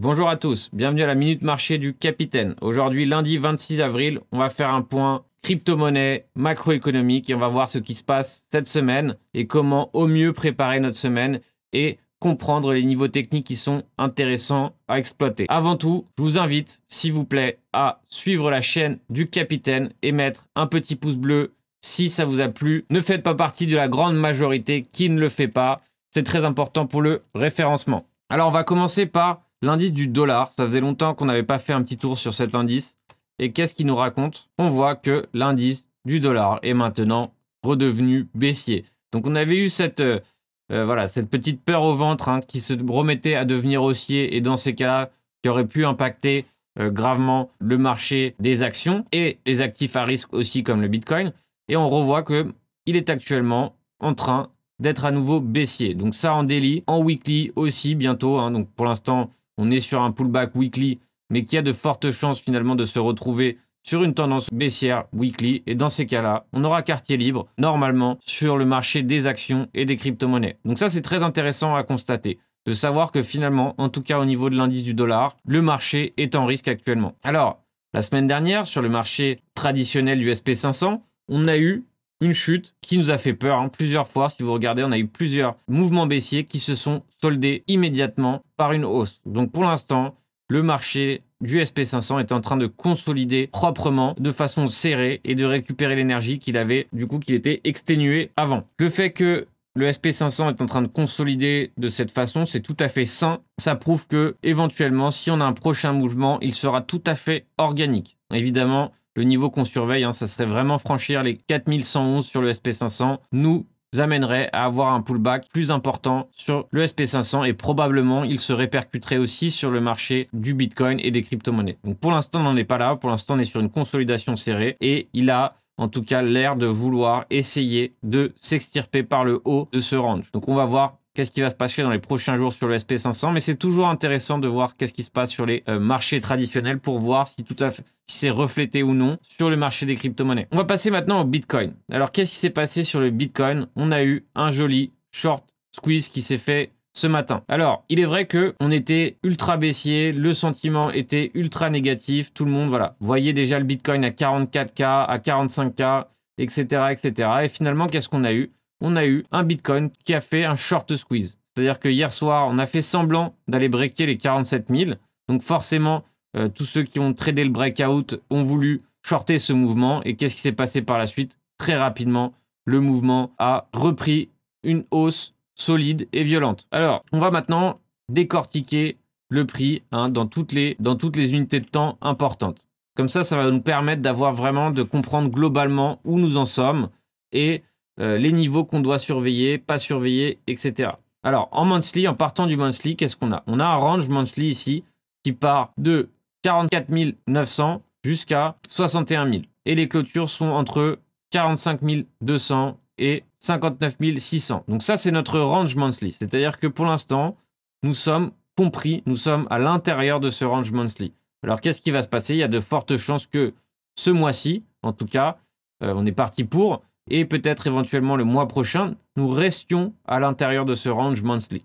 Bonjour à tous, bienvenue à la Minute Marché du Capitaine. Aujourd'hui, lundi 26 avril, on va faire un point crypto-monnaie, macroéconomique et on va voir ce qui se passe cette semaine et comment au mieux préparer notre semaine et comprendre les niveaux techniques qui sont intéressants à exploiter. Avant tout, je vous invite, s'il vous plaît, à suivre la chaîne du Capitaine et mettre un petit pouce bleu si ça vous a plu. Ne faites pas partie de la grande majorité qui ne le fait pas. C'est très important pour le référencement. Alors, on va commencer par l'indice du dollar. Ça faisait longtemps qu'on n'avait pas fait un petit tour sur cet indice. Et qu'est-ce qu'il nous raconte? On voit que l'indice du dollar est maintenant redevenu baissier. Donc, on avait eu cette, euh, euh, voilà, cette petite peur au ventre hein, qui se remettait à devenir haussier et dans ces cas-là, qui aurait pu impacter euh, gravement le marché des actions et les actifs à risque aussi comme le Bitcoin. Et on revoit que il est actuellement en train d'être à nouveau baissier. Donc ça en daily, en weekly aussi bientôt. Hein. Donc pour l'instant, on est sur un pullback weekly, mais qui a de fortes chances finalement de se retrouver sur une tendance baissière weekly. Et dans ces cas-là, on aura quartier libre normalement sur le marché des actions et des crypto-monnaies. Donc ça, c'est très intéressant à constater de savoir que finalement, en tout cas au niveau de l'indice du dollar, le marché est en risque actuellement. Alors, la semaine dernière, sur le marché traditionnel du SP500, on a eu une chute qui nous a fait peur hein. plusieurs fois. Si vous regardez, on a eu plusieurs mouvements baissiers qui se sont soldés immédiatement par une hausse. Donc pour l'instant, le marché du SP500 est en train de consolider proprement, de façon serrée et de récupérer l'énergie qu'il avait, du coup, qu'il était exténué avant. Le fait que le SP500 est en train de consolider de cette façon, c'est tout à fait sain. Ça prouve que, éventuellement, si on a un prochain mouvement, il sera tout à fait organique. Évidemment, le niveau qu'on surveille, hein, ça serait vraiment franchir les 4111 sur le SP500, nous amènerait à avoir un pullback plus important sur le SP500 et probablement il se répercuterait aussi sur le marché du Bitcoin et des crypto-monnaies. Donc pour l'instant, on n'en est pas là. Pour l'instant, on est sur une consolidation serrée et il a en tout cas l'air de vouloir essayer de s'extirper par le haut de ce range. Donc on va voir qu'est-ce qui va se passer dans les prochains jours sur le SP500, mais c'est toujours intéressant de voir qu'est-ce qui se passe sur les euh, marchés traditionnels pour voir si tout à fait si c'est reflété ou non sur le marché des crypto-monnaies. On va passer maintenant au Bitcoin. Alors qu'est-ce qui s'est passé sur le Bitcoin? On a eu un joli short squeeze qui s'est fait ce matin. Alors, il est vrai que on était ultra baissier, le sentiment était ultra négatif, tout le monde, voilà, voyait déjà le Bitcoin à 44K, à 45K, etc., etc. Et finalement, qu'est-ce qu'on a eu? On a eu un Bitcoin qui a fait un short squeeze. C'est-à-dire que hier soir, on a fait semblant d'aller breaker les 47 000. Donc forcément, euh, tous ceux qui ont tradé le breakout ont voulu shorter ce mouvement. Et qu'est-ce qui s'est passé par la suite? Très rapidement, le mouvement a repris une hausse solide et violente. Alors, on va maintenant décortiquer le prix hein, dans, toutes les, dans toutes les unités de temps importantes. Comme ça, ça va nous permettre d'avoir vraiment, de comprendre globalement où nous en sommes et les niveaux qu'on doit surveiller, pas surveiller, etc. Alors, en monthly, en partant du monthly, qu'est-ce qu'on a? On a un range monthly ici qui part de 44 900 jusqu'à 61 000. Et les clôtures sont entre 45 200 et 59 600. Donc ça, c'est notre range monthly. C'est-à-dire que pour l'instant, nous sommes compris, nous sommes à l'intérieur de ce range monthly. Alors qu'est-ce qui va se passer? Il y a de fortes chances que ce mois-ci, en tout cas, euh, on est parti pour, et peut-être éventuellement le mois prochain, nous restions à l'intérieur de ce range monthly.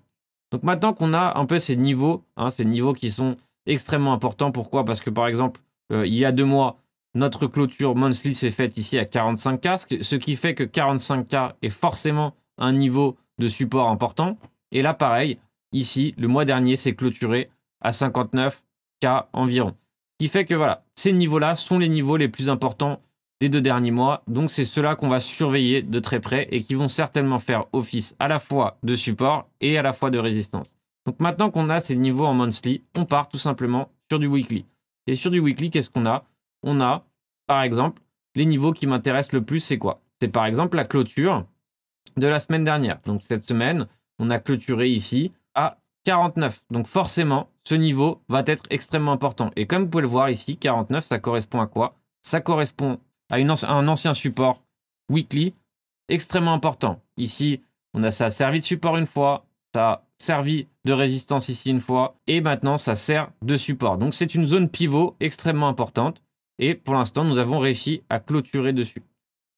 Donc maintenant qu'on a un peu ces niveaux, hein, ces niveaux qui sont extrêmement importants, pourquoi? Parce que par exemple, euh, il y a deux mois, notre clôture monthly s'est faite ici à 45K, ce qui fait que 45K est forcément un niveau de support important. Et là, pareil, ici, le mois dernier, c'est clôturé à 59K environ. Ce qui fait que voilà, ces niveaux-là sont les niveaux les plus importants des deux derniers mois. Donc c'est cela qu'on va surveiller de très près et qui vont certainement faire office à la fois de support et à la fois de résistance. Donc maintenant qu'on a ces niveaux en monthly, on part tout simplement sur du weekly. Et sur du weekly, qu'est-ce qu'on a? On a, par exemple, les niveaux qui m'intéressent le plus, c'est quoi? C'est par exemple la clôture de la semaine dernière. Donc cette semaine, on a clôturé ici à 49. Donc forcément, ce niveau va être extrêmement important. Et comme vous pouvez le voir ici, 49, ça correspond à quoi? Ça correspond à, un ancien support weekly extrêmement important. Ici, on a ça servi de support une fois, ça a servi de résistance ici une fois, et maintenant ça sert de support. Donc c'est une zone pivot extrêmement importante, et pour l'instant nous avons réussi à clôturer dessus.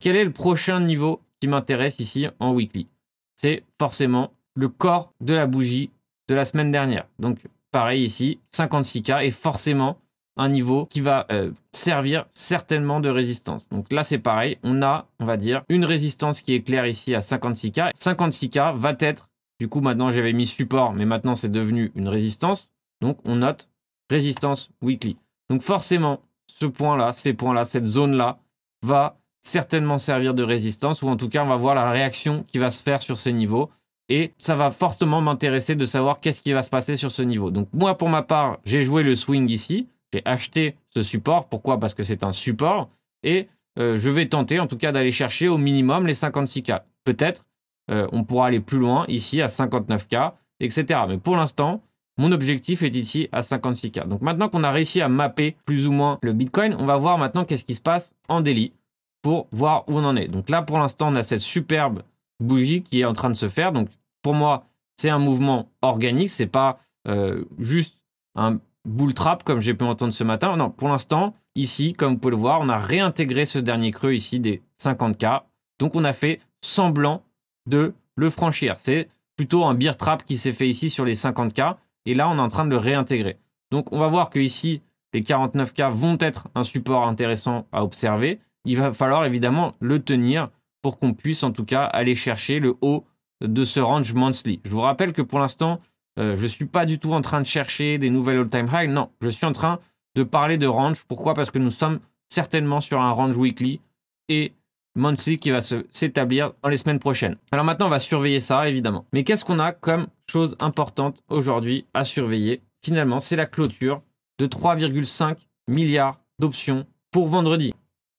Quel est le prochain niveau qui m'intéresse ici en weekly? C'est forcément le corps de la bougie de la semaine dernière. Donc pareil ici, 56K est forcément un niveau qui va euh, servir certainement de résistance. Donc là, c'est pareil, on a, on va dire, une résistance qui est claire ici à 56K. 56K va être, du coup, maintenant j'avais mis support, mais maintenant c'est devenu une résistance. Donc on note résistance weekly. Donc forcément, ce point-là, ces points-là, cette zone-là va certainement servir de résistance, ou en tout cas, on va voir la réaction qui va se faire sur ces niveaux. Et ça va fortement m'intéresser de savoir qu'est-ce qui va se passer sur ce niveau. Donc moi, pour ma part, j'ai joué le swing ici. J'ai acheté ce support. Pourquoi? Parce que c'est un support. Et euh, je vais tenter en tout cas d'aller chercher au minimum les 56K. Peut-être euh, on pourra aller plus loin ici à 59K, etc. Mais pour l'instant, mon objectif est ici à 56K. Donc maintenant qu'on a réussi à mapper plus ou moins le Bitcoin, on va voir maintenant qu'est-ce qui se passe en daily pour voir où on en est. Donc là, pour l'instant, on a cette superbe bougie qui est en train de se faire. Donc pour moi, c'est un mouvement organique. C'est pas euh, juste un bull trap comme j'ai pu entendre ce matin. Non, pour l'instant, ici, comme vous pouvez le voir, on a réintégré ce dernier creux ici des 50K. Donc on a fait semblant de le franchir. C'est plutôt un beer trap qui s'est fait ici sur les 50K. Et là, on est en train de le réintégrer. Donc on va voir que ici, les 49K vont être un support intéressant à observer. Il va falloir évidemment le tenir pour qu'on puisse en tout cas aller chercher le haut de ce range monthly. Je vous rappelle que pour l'instant, euh, je ne suis pas du tout en train de chercher des nouvelles all-time high. Non, je suis en train de parler de range. Pourquoi? Parce que nous sommes certainement sur un range weekly et monthly qui va s'établir dans les semaines prochaines. Alors maintenant, on va surveiller ça, évidemment. Mais qu'est-ce qu'on a comme chose importante aujourd'hui à surveiller? Finalement, c'est la clôture de 3,5 milliards d'options pour vendredi.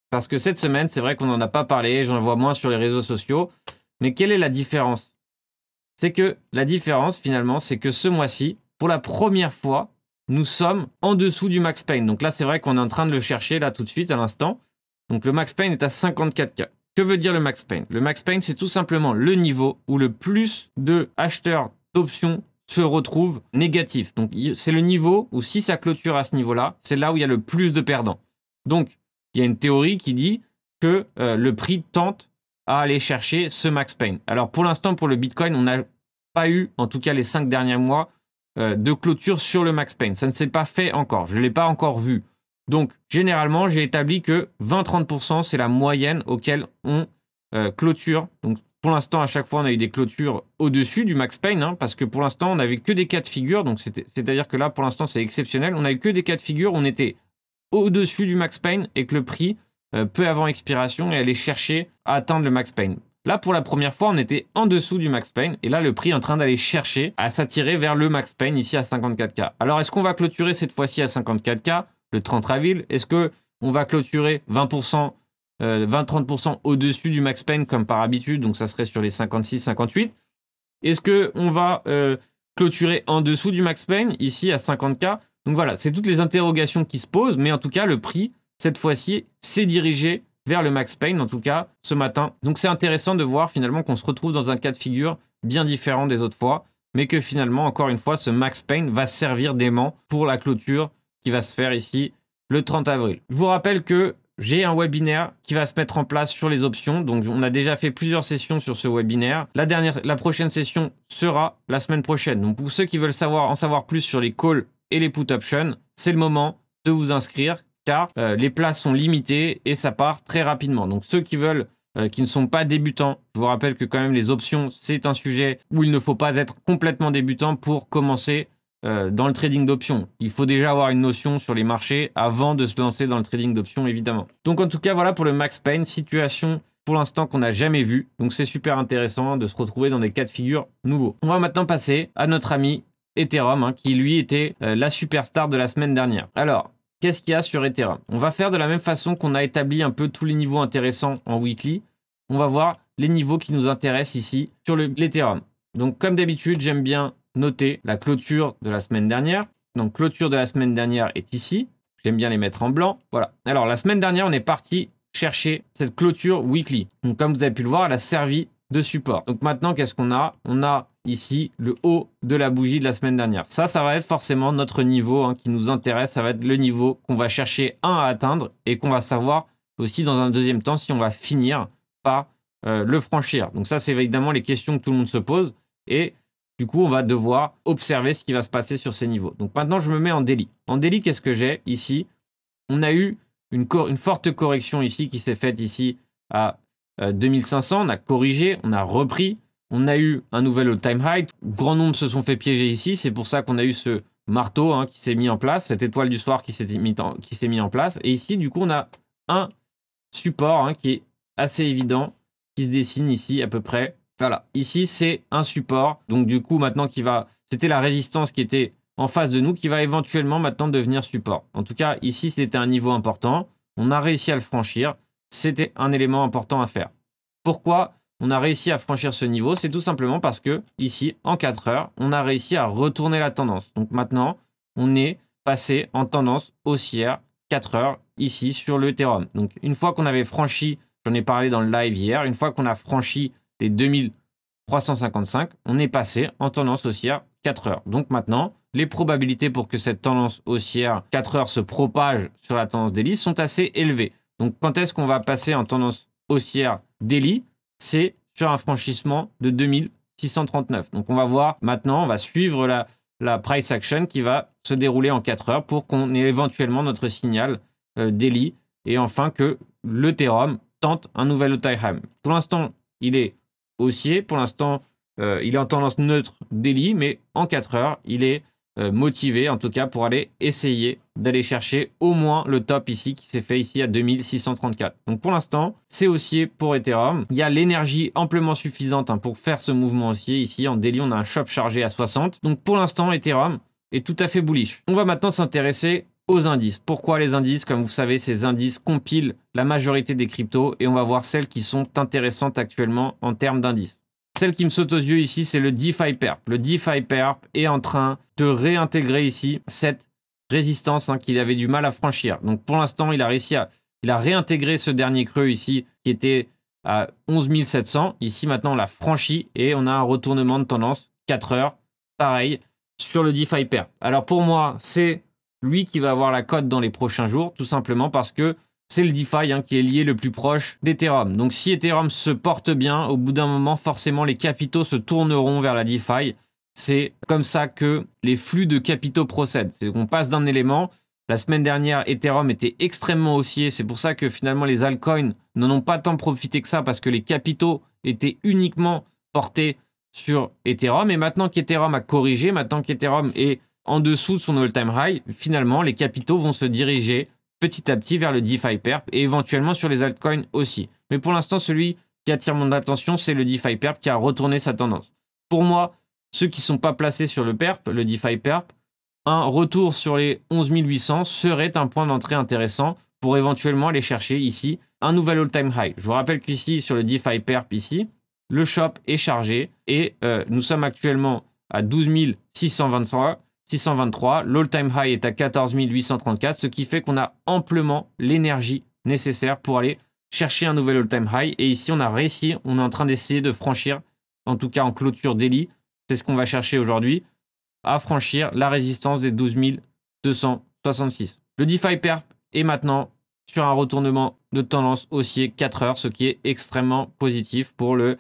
Parce que cette semaine, c'est vrai qu'on n'en a pas parlé, j'en vois moins sur les réseaux sociaux. Mais quelle est la différence C'est que la différence, finalement, c'est que ce mois-ci, pour la première fois, nous sommes en dessous du max pain. Donc là, c'est vrai qu'on est en train de le chercher là tout de suite à l'instant. Donc le max pain est à 54K. Que veut dire le max pain Le max pain, c'est tout simplement le niveau où le plus de acheteurs d'options se retrouvent négatifs. Donc c'est le niveau où si ça clôture à ce niveau-là, c'est là où il y a le plus de perdants. Donc il y a une théorie qui dit que euh, le prix tente à aller chercher ce max pain. Alors pour l'instant, pour le Bitcoin, on n'a pas eu, en tout cas les cinq derniers mois, euh, de clôture sur le max pain. Ça ne s'est pas fait encore. Je ne l'ai pas encore vu. Donc généralement, j'ai établi que 20-30%, c'est la moyenne auquel on euh, clôture. Donc pour l'instant, à chaque fois, on a eu des clôtures au-dessus du max pain, hein, parce que pour l'instant, on n'avait que des cas de figure. Donc c'est-à-dire que là, pour l'instant, c'est exceptionnel. On n'a eu que des cas de figure. On était au-dessus du max pain et que le prix, euh, peu avant expiration, et aller chercher à atteindre le max pain. Là, pour la première fois, on était en dessous du max pain et là, le prix est en train d'aller chercher à s'attirer vers le max pain ici à 54K. Alors, est-ce qu'on va clôturer cette fois-ci à 54K le 30 avril Est-ce que on va clôturer 20%, 20-30% euh, au-dessus du max pain comme par habitude? Donc, ça serait sur les 56-58. Est-ce que on va euh, clôturer en dessous du max pain ici à 50K donc voilà, c'est toutes les interrogations qui se posent, mais en tout cas, le prix, cette fois-ci, s'est dirigé vers le max pain, en tout cas, ce matin. Donc c'est intéressant de voir finalement qu'on se retrouve dans un cas de figure bien différent des autres fois, mais que finalement, encore une fois, ce max pain va servir d'aimant pour la clôture qui va se faire ici le 30 avril. Je vous rappelle que j'ai un webinaire qui va se mettre en place sur les options. Donc, on a déjà fait plusieurs sessions sur ce webinaire. La dernière, la prochaine session sera la semaine prochaine. Donc, pour ceux qui veulent savoir, en savoir plus sur les calls et les put options, c'est le moment de vous inscrire car euh, les places sont limitées et ça part très rapidement. Donc ceux qui veulent, euh, qui ne sont pas débutants, je vous rappelle que quand même les options, c'est un sujet où il ne faut pas être complètement débutant pour commencer euh, dans le trading d'options. Il faut déjà avoir une notion sur les marchés avant de se lancer dans le trading d'options, évidemment. Donc en tout cas, voilà pour le Max Payne, situation pour l'instant qu'on n'a jamais vue. Donc c'est super intéressant de se retrouver dans des cas de figure nouveaux. On va maintenant passer à notre ami Ethereum, hein, qui lui était la superstar de la semaine dernière. Alors, qu'est-ce qu'il y a sur Ethereum On va faire de la même façon qu'on a établi un peu tous les niveaux intéressants en weekly. On va voir les niveaux qui nous intéressent ici sur l'Ethereum. Donc, comme d'habitude, j'aime bien noter la clôture de la semaine dernière. Donc, clôture de la semaine dernière est ici. J'aime bien les mettre en blanc. Voilà. Alors, la semaine dernière, on est parti chercher cette clôture weekly. Donc, comme vous avez pu le voir, elle a servi de support. Donc maintenant, qu'est-ce qu'on a? On a ici le haut de la bougie de la semaine dernière. Ça, ça va être forcément notre niveau hein, qui nous intéresse. Ça va être le niveau qu'on va chercher un à atteindre et qu'on va savoir aussi dans un deuxième temps si on va finir par euh, le franchir. Donc ça, c'est évidemment les questions que tout le monde se pose. Et Du coup, on va devoir observer ce qui va se passer sur ces niveaux. Donc maintenant, je me mets en daily. En daily, qu'est-ce que j'ai ici? On a eu une, une, forte correction ici qui s'est faite ici à 2500. On a corrigé, on a repris. On a eu un nouvel all-time high. Grand nombre se sont fait piéger ici. C'est pour ça qu'on a eu ce marteau hein, qui s'est mis en place, cette étoile du soir qui s'est mis, en place. Et ici, du coup, on a un support hein, qui est assez évident, qui se dessine ici à peu près. Voilà, ici, c'est un support. Donc, du coup, maintenant, qui va... C'était la résistance qui était en face de nous, qui va éventuellement maintenant devenir support. En tout cas, ici, c'était un niveau important. On a réussi à le franchir. C'était un élément important à faire. Pourquoi on a réussi à franchir ce niveau, c'est tout simplement parce que ici, en 4 heures, on a réussi à retourner la tendance. Donc maintenant, on est passé en tendance haussière 4 heures ici sur le Ethereum. Donc une fois qu'on avait franchi, j'en ai parlé dans le live hier, une fois qu'on a franchi les 2355, on est passé en tendance haussière 4 heures. Donc maintenant, les probabilités pour que cette tendance haussière 4 heures se propage sur la tendance daily sont assez élevées. Donc quand est-ce qu'on va passer en tendance haussière daily c'est sur un franchissement de 2639. Donc on va voir maintenant, on va suivre la, la price action qui va se dérouler en 4 heures pour qu'on ait éventuellement notre signal euh, daily et enfin que l'Ethereum tente un nouvel all Pour l'instant, il est haussier, pour l'instant, euh, il est en tendance neutre daily, mais en 4 heures, il est motivé en tout cas pour aller essayer d'aller chercher au moins le top ici qui s'est fait ici à 2634. Donc pour l'instant, c'est haussier pour Ethereum. Il y a l'énergie amplement suffisante hein, pour faire ce mouvement haussier. Ici en daily, on a un shop chargé à 60. Donc pour l'instant, Ethereum est tout à fait bullish. On va maintenant s'intéresser aux indices. Pourquoi les indices? Comme vous savez, ces indices compilent la majorité des cryptos et on va voir celles qui sont intéressantes actuellement en termes d'indices. Celle qui me saute aux yeux ici, c'est le DeFi Perp. Le DeFi Perp est en train de réintégrer ici cette résistance hein, qu'il avait du mal à franchir. Donc pour l'instant, il a réussi à il a réintégré ce dernier creux ici qui était à 11 700. Ici maintenant, on l'a franchi et on a un retournement de tendance 4 heures. Pareil sur le DeFi Perp. Alors pour moi, c'est lui qui va avoir la cote dans les prochains jours, tout simplement parce que c'est le DeFi hein, qui est lié le plus proche d'Ethereum. Donc si Ethereum se porte bien, au bout d'un moment, forcément, les capitaux se tourneront vers la DeFi. C'est comme ça que les flux de capitaux procèdent. C'est qu'on passe d'un élément. La semaine dernière, Ethereum était extrêmement haussier. C'est pour ça que finalement, les altcoins n'en ont pas tant profité que ça parce que les capitaux étaient uniquement portés sur Ethereum. Et maintenant qu'Ethereum a corrigé, maintenant qu'Ethereum est en dessous de son all-time high, finalement, les capitaux vont se diriger petit à petit vers le DeFi Perp et éventuellement sur les altcoins aussi. Mais pour l'instant, celui qui attire mon attention, c'est le DeFi Perp qui a retourné sa tendance. Pour moi, ceux qui ne sont pas placés sur le Perp, le DeFi Perp, un retour sur les 11 800 serait un point d'entrée intéressant pour éventuellement aller chercher ici un nouvel all-time high. Je vous rappelle qu'ici, sur le DeFi Perp, ici, le shop est chargé et euh, nous sommes actuellement à 12 623 623. L'all-time high est à 14 834, ce qui fait qu'on a amplement l'énergie nécessaire pour aller chercher un nouvel all-time high. Et ici, on a réussi, on est en train d'essayer de franchir, en tout cas en clôture daily, c'est ce qu'on va chercher aujourd'hui, à franchir la résistance des 12 266. Le DeFi Perp est maintenant sur un retournement de tendance haussier 4 heures, ce qui est extrêmement positif pour, euh,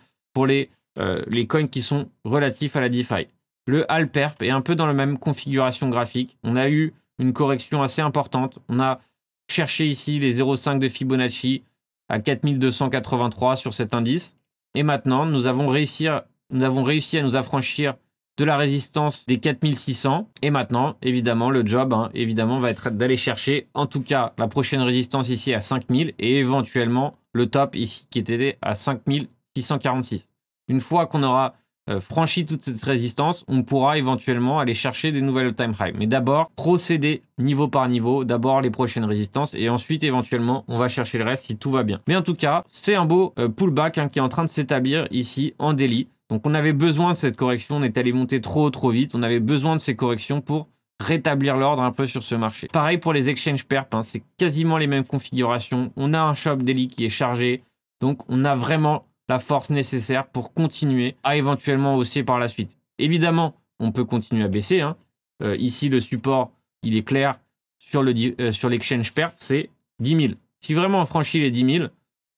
les coins qui sont relatifs à la DeFi. Le Alperp est un peu dans la même configuration graphique. On a eu une correction assez importante. On a cherché ici les 0,5 de Fibonacci à 4283 sur cet indice. Et maintenant, nous avons réussi, à nous affranchir de la résistance des 4600. Et maintenant, évidemment, le job, hein, évidemment, va être d'aller chercher, en tout cas, la prochaine résistance ici à 5000 et éventuellement le top ici qui était à 5646. Une fois qu'on aura euh, franchi toute cette résistance, on pourra éventuellement aller chercher des nouvelles time high. Mais d'abord, procéder niveau par niveau, d'abord les prochaines résistances et ensuite éventuellement on va chercher le reste si tout va bien. Mais en tout cas, c'est un beau euh, pullback hein, qui est en train de s'établir ici en daily. Donc on avait besoin de cette correction, on est allé monter trop trop vite, on avait besoin de ces corrections pour rétablir l'ordre un peu sur ce marché. Pareil pour les exchange perp, hein, c'est quasiment les mêmes configurations. On a un shop daily qui est chargé, donc on a vraiment la force nécessaire pour continuer à éventuellement hausser par la suite. Évidemment, on peut continuer à baisser. Hein. Euh, ici, le support, il est clair sur euh, l'exchange perp, c'est 10 000. Si vraiment on franchit les 10 000,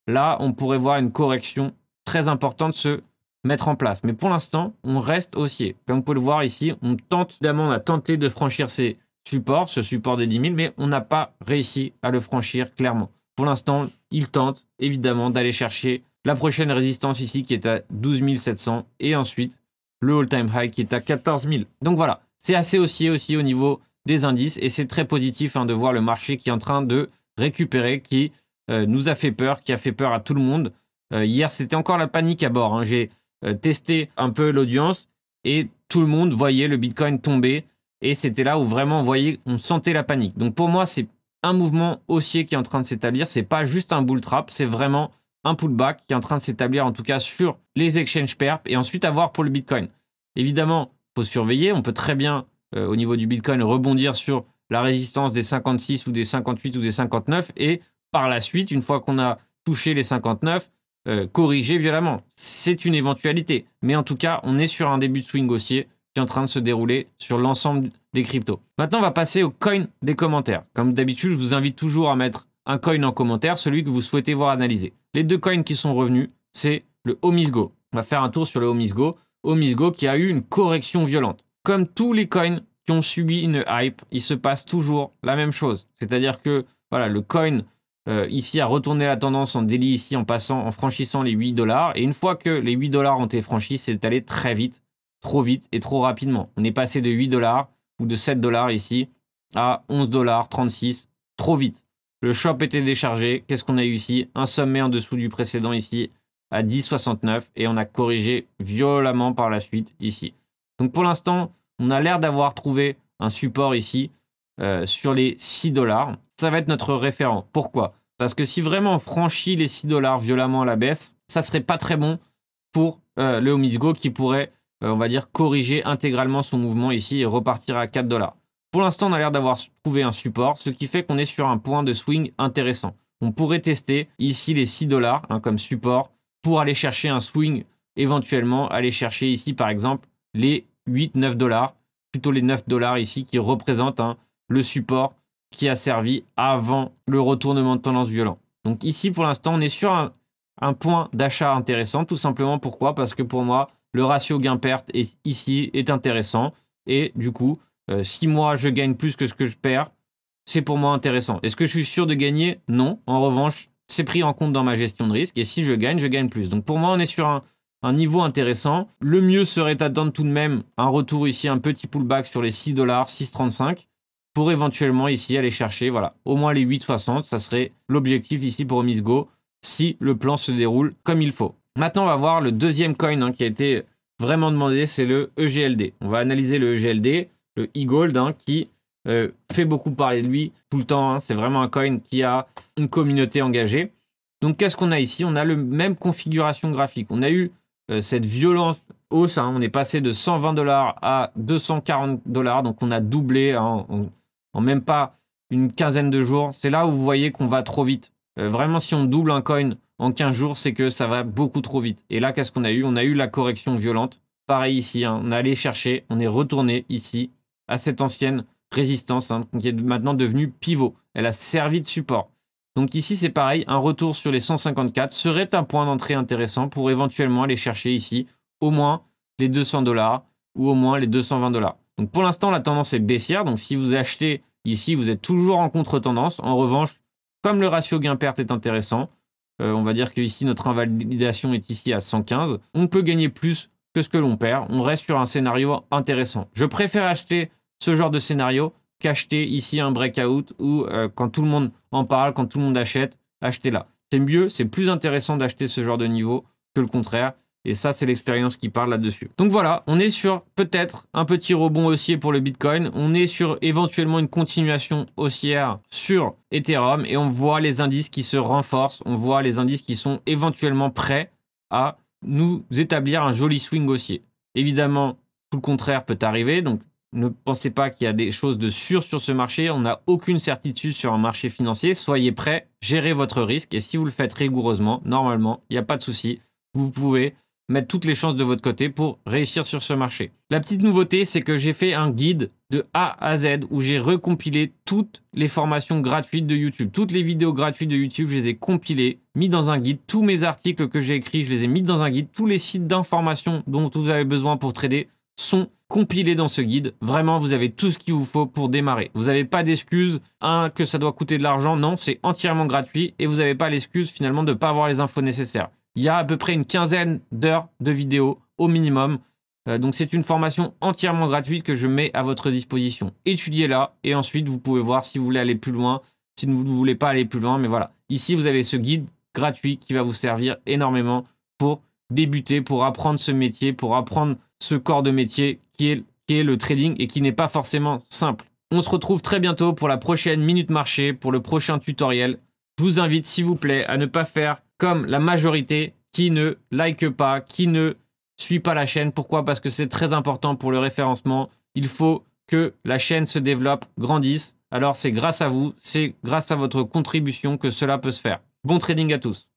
là, on pourrait voir une correction très importante se mettre en place. Mais pour l'instant, on reste haussier. Comme vous pouvez le voir ici, on tente, évidemment, on a tenté de franchir ces supports, ce support des 10 000, mais on n'a pas réussi à le franchir clairement. Pour l'instant, il tente évidemment d'aller chercher la prochaine résistance ici qui est à 12 700 et ensuite le all-time high qui est à 14 000. Donc voilà, c'est assez haussier aussi au niveau des indices et c'est très positif hein, de voir le marché qui est en train de récupérer, qui euh, nous a fait peur, qui a fait peur à tout le monde. Euh, hier, c'était encore la panique à bord. Hein. J'ai euh, testé un peu l'audience et tout le monde voyait le Bitcoin tomber et c'était là où vraiment, voyez, on sentait la panique. Donc pour moi, c'est un mouvement haussier qui est en train de s'établir. C'est pas juste un bull trap, c'est vraiment un pullback qui est en train de s'établir en tout cas sur les exchange perp et ensuite à voir pour le Bitcoin. Évidemment, faut surveiller. On peut très bien euh, au niveau du Bitcoin rebondir sur la résistance des 56 ou des 58 ou des 59 et par la suite, une fois qu'on a touché les 59, euh, corriger violemment. C'est une éventualité. Mais en tout cas, on est sur un début de swing haussier qui est en train de se dérouler sur l'ensemble des cryptos. Maintenant, on va passer au coin des commentaires. Comme d'habitude, je vous invite toujours à mettre un coin en commentaire, celui que vous souhaitez voir analysé. Les deux coins qui sont revenus, c'est le Omisgo. On va faire un tour sur le Omisgo. Omisgo qui a eu une correction violente. Comme tous les coins qui ont subi une hype, il se passe toujours la même chose. C'est-à-dire que voilà, le coin euh, ici a retourné la tendance en délit ici en passant, en franchissant les 8 dollars. Et une fois que les 8 dollars ont été franchis, c'est allé très vite, trop vite et trop rapidement. On est passé de 8 dollars ou de 7 dollars ici à 11 dollars 36, trop vite. Le shop était déchargé. Qu'est-ce qu'on a eu ici? Un sommet en dessous du précédent ici à 10,69 et on a corrigé violemment par la suite ici. Donc pour l'instant, on a l'air d'avoir trouvé un support ici euh, sur les 6 dollars. Ça va être notre référent. Pourquoi? Parce que si vraiment on franchit les 6 dollars violemment à la baisse, ça serait pas très bon pour euh, le Omisgo qui pourrait, euh, on va dire, corriger intégralement son mouvement ici et repartir à 4 dollars. Pour l'instant, on a l'air d'avoir trouvé un support, ce qui fait qu'on est sur un point de swing intéressant. On pourrait tester ici les 6 dollars hein, comme support pour aller chercher un swing, éventuellement aller chercher ici par exemple les 8-9 dollars, plutôt les 9 dollars ici qui représentent hein, le support qui a servi avant le retournement de tendance violent. Donc ici pour l'instant on est sur un, un point d'achat intéressant, tout simplement pourquoi? Parce que pour moi le ratio gain-perte ici est intéressant et du coup euh, si moi je gagne plus que ce que je perds, c'est pour moi intéressant. Est-ce que je suis sûr de gagner? Non. En revanche, c'est pris en compte dans ma gestion de risque. Et si je gagne, je gagne plus. Donc pour moi, on est sur un, niveau intéressant. Le mieux serait d'attendre tout de même un retour ici, un petit pullback sur les 6 dollars, 6,35 pour éventuellement ici aller chercher voilà, au moins les 8,60. Ça serait l'objectif ici pour Go si le plan se déroule comme il faut. Maintenant, on va voir le deuxième coin hein, qui a été vraiment demandé, c'est le EGLD. On va analyser le EGLD le e-gold, hein, qui euh, fait beaucoup parler de lui tout le temps. Hein. C'est vraiment un coin qui a une communauté engagée. Donc, qu'est-ce qu'on a ici? On a la même configuration graphique. On a eu euh, cette violence hausse. Hein. On est passé de 120 dollars à 240 dollars. Donc, on a doublé en, même pas une quinzaine de jours. C'est là où vous voyez qu'on va trop vite. Euh, vraiment, si on double un coin en 15 jours, c'est que ça va beaucoup trop vite. Et là, qu'est-ce qu'on a eu? On a eu la correction violente. Pareil ici, on est allé chercher, on est retourné ici à cette ancienne résistance hein, qui est maintenant devenue pivot. Elle a servi de support. Donc ici, c'est pareil, un retour sur les 154 serait un point d'entrée intéressant pour éventuellement aller chercher ici au moins les 200 dollars ou au moins les 220 dollars. Donc pour l'instant, la tendance est baissière. Donc si vous achetez ici, vous êtes toujours en contre-tendance. En revanche, comme le ratio gain-perte est intéressant, euh, on va dire que ici notre invalidation est ici à 115, on peut gagner plus que ce que l'on perd. On reste sur un scénario intéressant. Je préfère acheter ce genre de scénario qu'acheter ici un breakout ou euh, quand tout le monde en parle, quand tout le monde achète, achetez là. C'est mieux, c'est plus intéressant d'acheter ce genre de niveau que le contraire. Et ça, c'est l'expérience qui parle là-dessus. Donc voilà, on est sur peut-être un petit rebond haussier pour le Bitcoin. On est sur éventuellement une continuation haussière sur Ethereum. Et on voit les indices qui se renforcent. On voit les indices qui sont éventuellement prêts à nous établir un joli swing haussier. Évidemment, tout le contraire peut arriver. Donc ne pensez pas qu'il y a des choses de sûr sur ce marché. On n'a aucune certitude sur un marché financier. Soyez prêts, gérez votre risque. Et si vous le faites rigoureusement, normalement, il n'y a pas de souci. Vous pouvez mettre toutes les chances de votre côté pour réussir sur ce marché. La petite nouveauté, c'est que j'ai fait un guide de A à Z où j'ai recompilé toutes les formations gratuites de YouTube. Toutes les vidéos gratuites de YouTube, je les ai compilées, mis dans un guide. Tous mes articles que j'ai écrits, je les ai mis dans un guide. Tous les sites d'information dont vous avez besoin pour trader sont compilés dans ce guide. Vraiment, vous avez tout ce qu'il vous faut pour démarrer. Vous n'avez pas d'excuse, un, que ça doit coûter de l'argent. Non, c'est entièrement gratuit et vous n'avez pas l'excuse finalement de ne pas avoir les infos nécessaires. Il y a à peu près une quinzaine d'heures de vidéos au minimum. Euh, donc c'est une formation entièrement gratuite que je mets à votre disposition. Étudiez-la et ensuite vous pouvez voir si vous voulez aller plus loin, si vous ne voulez pas aller plus loin. Mais voilà, ici vous avez ce guide gratuit qui va vous servir énormément pour débuter, pour apprendre ce métier, pour apprendre ce corps de métier qui est, le trading et qui n'est pas forcément simple. On se retrouve très bientôt pour la prochaine Minute Marché, pour le prochain tutoriel. Je vous invite, s'il vous plaît, à ne pas faire comme la majorité qui ne like pas, qui ne suit pas la chaîne. Pourquoi? Parce que c'est très important pour le référencement. Il faut que la chaîne se développe, grandisse. Alors c'est grâce à vous, c'est grâce à votre contribution que cela peut se faire. Bon trading à tous